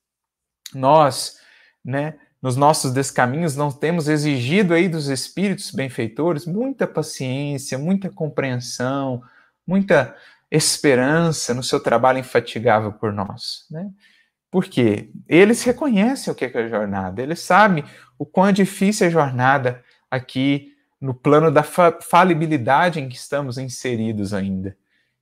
nós, né, nos nossos descaminhos, não temos exigido aí dos espíritos benfeitores muita paciência, muita compreensão, muita esperança no seu trabalho infatigável por nós, né? Porque eles reconhecem o que é a jornada, eles sabem o quão difícil é a jornada aqui no plano da fa falibilidade em que estamos inseridos ainda.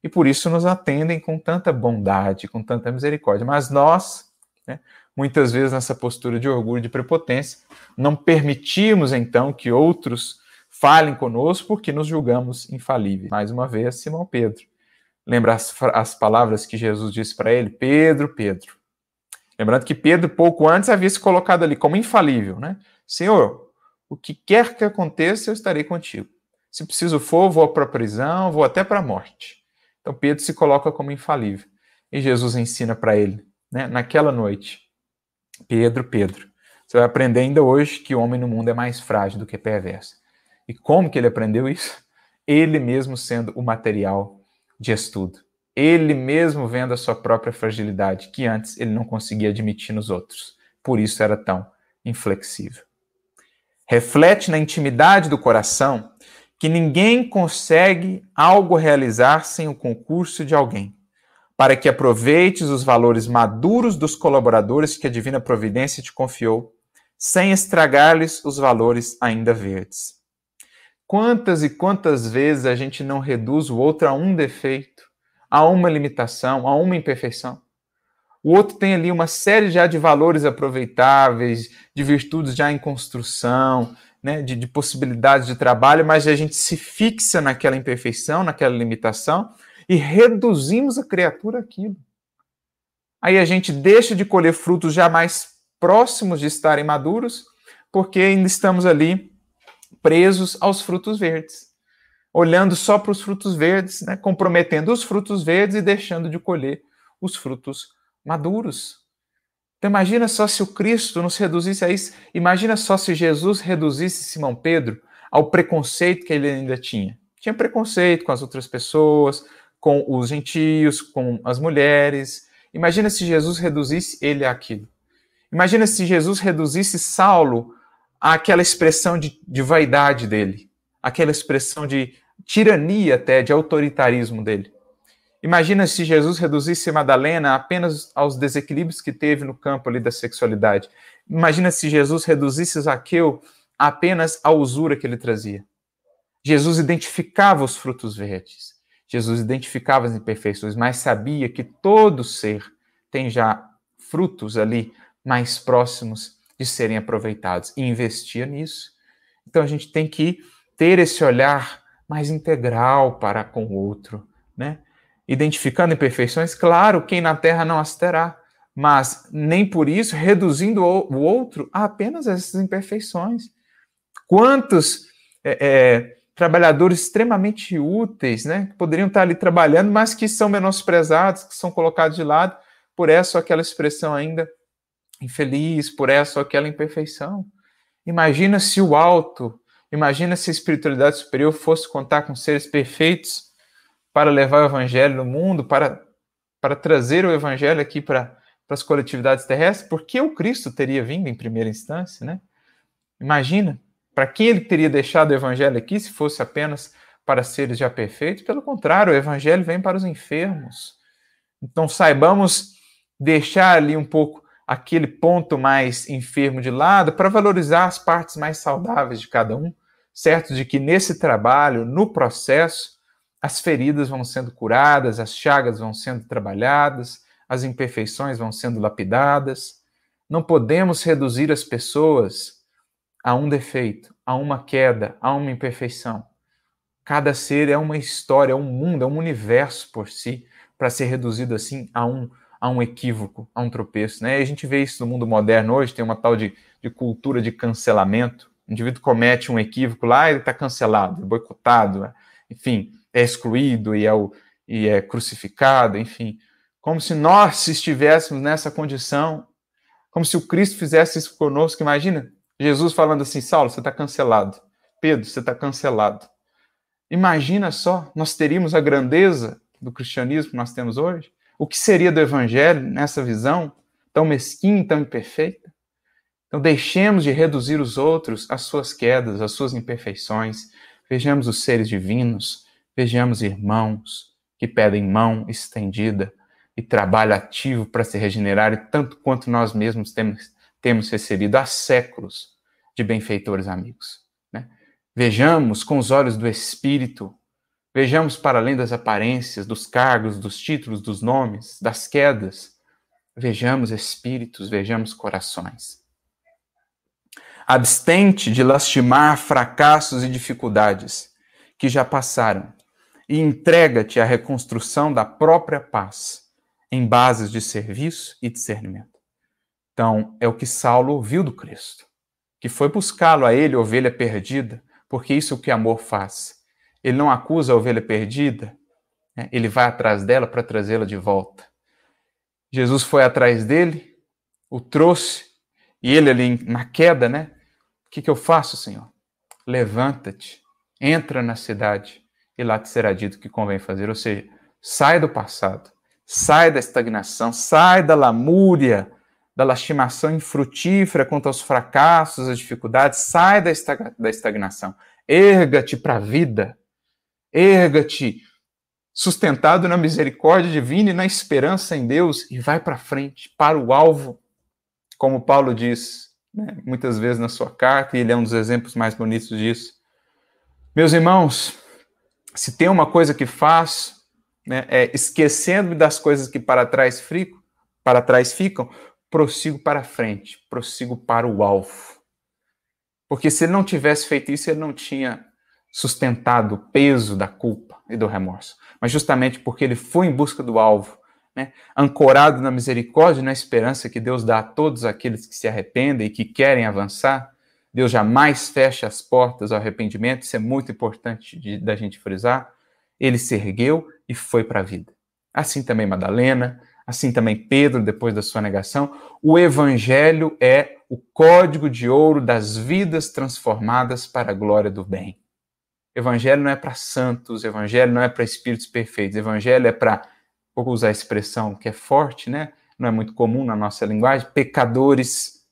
E por isso nos atendem com tanta bondade, com tanta misericórdia. Mas nós, né, muitas vezes nessa postura de orgulho, de prepotência, não permitimos então que outros falem conosco porque nos julgamos infalíveis. Mais uma vez, Simão Pedro. Lembra as, as palavras que Jesus disse para ele? Pedro, Pedro, Lembrando que Pedro, pouco antes, havia se colocado ali como infalível, né? Senhor, o que quer que aconteça, eu estarei contigo. Se preciso for, vou para a prisão, vou até para a morte. Então Pedro se coloca como infalível. E Jesus ensina para ele, né, naquela noite: Pedro, Pedro, você vai aprender ainda hoje que o homem no mundo é mais frágil do que perverso. E como que ele aprendeu isso? Ele mesmo sendo o material de estudo ele mesmo vendo a sua própria fragilidade, que antes ele não conseguia admitir nos outros. Por isso era tão inflexível. Reflete na intimidade do coração que ninguém consegue algo realizar sem o concurso de alguém. para que aproveites os valores maduros dos colaboradores que a divina providência te confiou, sem estragar-lhes os valores ainda verdes. Quantas e quantas vezes a gente não reduz o outro a um defeito, a uma limitação, a uma imperfeição? O outro tem ali uma série já de valores aproveitáveis, de virtudes já em construção, né, de, de possibilidades de trabalho, mas a gente se fixa naquela imperfeição, naquela limitação e reduzimos a criatura àquilo. Aí a gente deixa de colher frutos já mais próximos de estarem maduros, porque ainda estamos ali presos aos frutos verdes, olhando só para os frutos verdes, né, comprometendo os frutos verdes e deixando de colher os frutos maduros. Então imagina só se o Cristo nos reduzisse a isso. Imagina só se Jesus reduzisse Simão Pedro ao preconceito que ele ainda tinha. Tinha preconceito com as outras pessoas, com os gentios, com as mulheres. Imagina se Jesus reduzisse ele àquilo. Imagina se Jesus reduzisse Saulo àquela expressão de, de vaidade dele, aquela expressão de tirania até, de autoritarismo dele. Imagina se Jesus reduzisse Madalena apenas aos desequilíbrios que teve no campo ali da sexualidade. Imagina se Jesus reduzisse Zaqueu apenas à usura que ele trazia. Jesus identificava os frutos verdes. Jesus identificava as imperfeições, mas sabia que todo ser tem já frutos ali mais próximos de serem aproveitados e investia nisso. Então a gente tem que ter esse olhar mais integral para com o outro, né? identificando imperfeições, claro, quem na terra não as terá, mas nem por isso reduzindo o outro a apenas essas imperfeições. Quantos é, é, trabalhadores extremamente úteis, né, que poderiam estar ali trabalhando, mas que são menosprezados, que são colocados de lado por essa ou aquela expressão ainda infeliz, por essa ou aquela imperfeição. Imagina se o alto, imagina se a espiritualidade superior fosse contar com seres perfeitos para levar o evangelho no mundo, para, para trazer o evangelho aqui para, as coletividades terrestres, por que o Cristo teria vindo em primeira instância, né? Imagina, para quem ele teria deixado o evangelho aqui se fosse apenas para seres já perfeitos? Pelo contrário, o evangelho vem para os enfermos. Então saibamos deixar ali um pouco aquele ponto mais enfermo de lado para valorizar as partes mais saudáveis de cada um, certo de que nesse trabalho, no processo, as feridas vão sendo curadas, as chagas vão sendo trabalhadas, as imperfeições vão sendo lapidadas. Não podemos reduzir as pessoas a um defeito, a uma queda, a uma imperfeição. Cada ser é uma história, é um mundo, é um universo por si, para ser reduzido assim a um, a um equívoco, a um tropeço. Né? E a gente vê isso no mundo moderno hoje, tem uma tal de, de cultura de cancelamento. O indivíduo comete um equívoco lá, ele está cancelado, boicotado, enfim é excluído e é, o, e é crucificado, enfim. Como se nós estivéssemos nessa condição, como se o Cristo fizesse isso conosco. Imagina Jesus falando assim: Saulo, você está cancelado. Pedro, você está cancelado. Imagina só, nós teríamos a grandeza do cristianismo que nós temos hoje? O que seria do evangelho nessa visão tão mesquinha, tão imperfeita? Então, deixemos de reduzir os outros às suas quedas, às suas imperfeições. Vejamos os seres divinos, Vejamos irmãos que pedem mão estendida e trabalho ativo para se regenerar, tanto quanto nós mesmos temos, temos recebido há séculos de benfeitores amigos. Né? Vejamos com os olhos do Espírito, vejamos para além das aparências, dos cargos, dos títulos, dos nomes, das quedas. Vejamos espíritos, vejamos corações. Abstente de lastimar fracassos e dificuldades que já passaram e entrega-te à reconstrução da própria paz, em bases de serviço e discernimento. Então, é o que Saulo ouviu do Cristo, que foi buscá-lo a ele, ovelha perdida, porque isso é o que amor faz. Ele não acusa a ovelha perdida, né? ele vai atrás dela para trazê-la de volta. Jesus foi atrás dele, o trouxe, e ele ali na queda, né? O que, que eu faço, Senhor? Levanta-te, entra na cidade, e lá te será dito o que convém fazer. Ou seja, sai do passado, sai da estagnação, sai da lamúria, da lastimação infrutífera quanto aos fracassos, às dificuldades, sai da, estagnação. Erga-te para a vida, erga-te sustentado na misericórdia divina e na esperança em Deus, e vai para frente, para o alvo, como Paulo diz né, muitas vezes na sua carta, e ele é um dos exemplos mais bonitos disso. Meus irmãos, se tem uma coisa que faço, né, é esquecendo das coisas que para trás, fico, para trás ficam, prossigo para frente, prossigo para o alvo. Porque se ele não tivesse feito isso, ele não tinha sustentado o peso da culpa e do remorso. Mas justamente porque ele foi em busca do alvo, né, ancorado na misericórdia e na esperança que Deus dá a todos aqueles que se arrependem e que querem avançar, Deus jamais fecha as portas ao arrependimento, isso é muito importante de, da gente frisar. Ele se ergueu e foi para a vida. Assim também Madalena, assim também Pedro, depois da sua negação. O Evangelho é o código de ouro das vidas transformadas para a glória do bem. Evangelho não é para santos, evangelho não é para espíritos perfeitos, evangelho é para, vou usar a expressão que é forte, né? Não é muito comum na nossa linguagem, pecadores,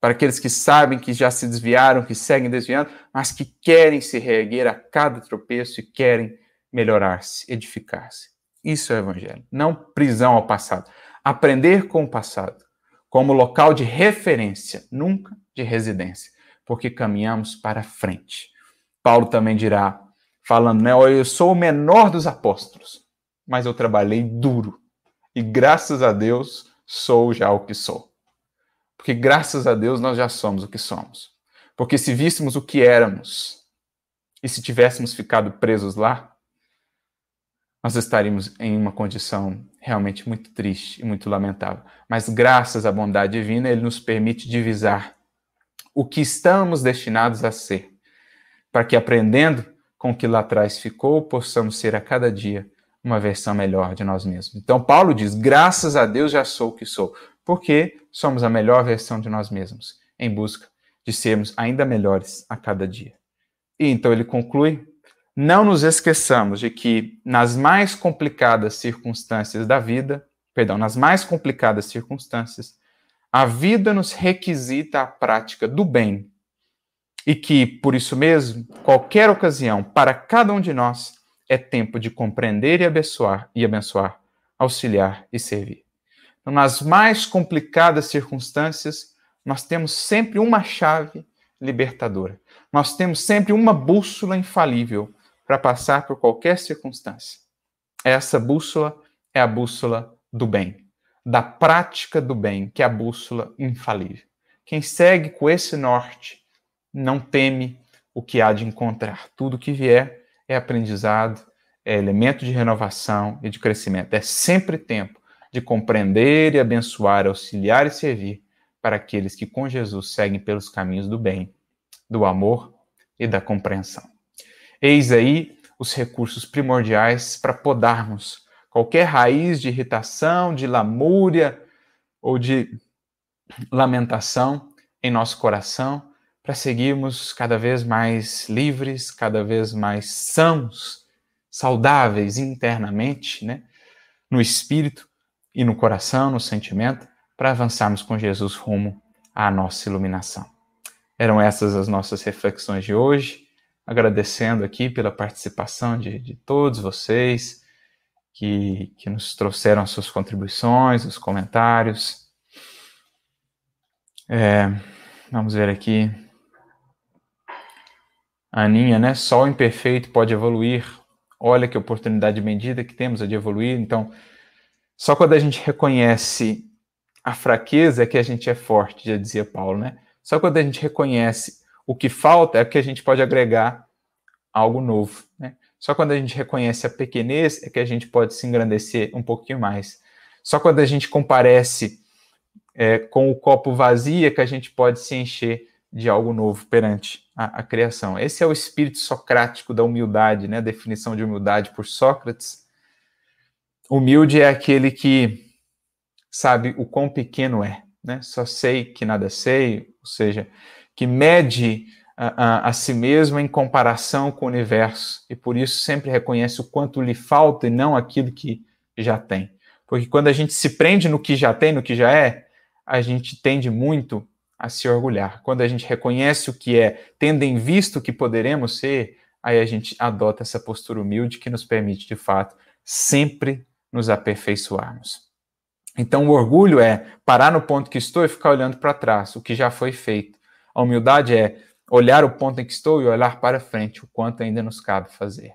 para aqueles que sabem que já se desviaram, que seguem desviando, mas que querem se reerguer a cada tropeço e querem melhorar-se, edificar-se. Isso é o evangelho, não prisão ao passado. Aprender com o passado como local de referência, nunca de residência, porque caminhamos para frente. Paulo também dirá, falando, né, eu sou o menor dos apóstolos, mas eu trabalhei duro e graças a Deus sou já o que sou. Porque graças a Deus nós já somos o que somos. Porque se víssemos o que éramos e se tivéssemos ficado presos lá, nós estaríamos em uma condição realmente muito triste e muito lamentável. Mas graças à bondade divina, ele nos permite divisar o que estamos destinados a ser, para que aprendendo com o que lá atrás ficou, possamos ser a cada dia uma versão melhor de nós mesmos. Então Paulo diz: "Graças a Deus já sou o que sou", porque somos a melhor versão de nós mesmos, em busca de sermos ainda melhores a cada dia. E então ele conclui não nos esqueçamos de que nas mais complicadas circunstâncias da vida, perdão, nas mais complicadas circunstâncias, a vida nos requisita a prática do bem e que, por isso mesmo, qualquer ocasião para cada um de nós é tempo de compreender e abençoar e abençoar, auxiliar e servir. Então, nas mais complicadas circunstâncias, nós temos sempre uma chave libertadora. Nós temos sempre uma bússola infalível para passar por qualquer circunstância. Essa bússola é a bússola do bem, da prática do bem, que é a bússola infalível. Quem segue com esse norte não teme o que há de encontrar. Tudo que vier é aprendizado, é elemento de renovação e de crescimento. É sempre tempo de compreender e abençoar, auxiliar e servir para aqueles que com Jesus seguem pelos caminhos do bem, do amor e da compreensão. Eis aí os recursos primordiais para podarmos qualquer raiz de irritação, de lamúria ou de lamentação em nosso coração, para seguirmos cada vez mais livres, cada vez mais sãos, saudáveis internamente, né? no espírito e no coração, no sentimento, para avançarmos com Jesus rumo à nossa iluminação. Eram essas as nossas reflexões de hoje agradecendo aqui pela participação de, de todos vocês que, que nos trouxeram as suas contribuições, os comentários. É, vamos ver aqui. A Aninha, né? Só o imperfeito pode evoluir. Olha que oportunidade bendita que temos de evoluir. Então, só quando a gente reconhece a fraqueza é que a gente é forte, já dizia Paulo, né? Só quando a gente reconhece o que falta é que a gente pode agregar algo novo. Né? Só quando a gente reconhece a pequenez é que a gente pode se engrandecer um pouquinho mais. Só quando a gente comparece é, com o copo vazio é que a gente pode se encher de algo novo perante a, a, criação. Esse é o espírito socrático da humildade, né? A definição de humildade por Sócrates. Humilde é aquele que sabe o quão pequeno é, né? Só sei que nada sei, ou seja, que mede a, a, a, si mesmo em comparação com o universo e por isso sempre reconhece o quanto lhe falta e não aquilo que já tem. Porque quando a gente se prende no que já tem, no que já é, a gente tende muito a se orgulhar. Quando a gente reconhece o que é, tendo em vista o que poderemos ser, aí a gente adota essa postura humilde que nos permite, de fato, sempre nos aperfeiçoarmos. Então, o orgulho é parar no ponto que estou e ficar olhando para trás, o que já foi feito. A humildade é olhar o ponto em que estou e olhar para frente, o quanto ainda nos cabe fazer.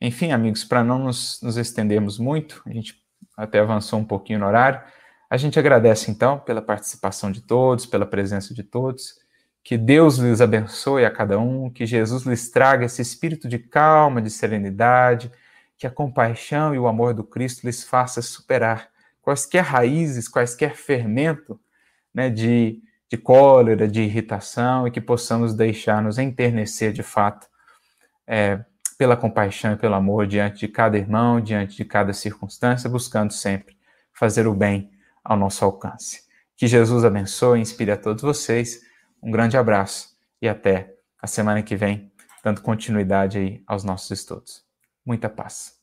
Enfim, amigos, para não nos, nos estendermos muito, a gente até avançou um pouquinho no horário, a gente agradece então pela participação de todos, pela presença de todos. Que Deus lhes abençoe a cada um, que Jesus lhes traga esse espírito de calma, de serenidade, que a compaixão e o amor do Cristo lhes faça superar quaisquer raízes, quaisquer fermento né, de, de cólera, de irritação, e que possamos deixar-nos enternecer de fato é, pela compaixão e pelo amor diante de cada irmão, diante de cada circunstância, buscando sempre fazer o bem ao nosso alcance. Que Jesus abençoe e inspire a todos vocês. Um grande abraço e até a semana que vem, dando continuidade aí aos nossos estudos. Muita paz.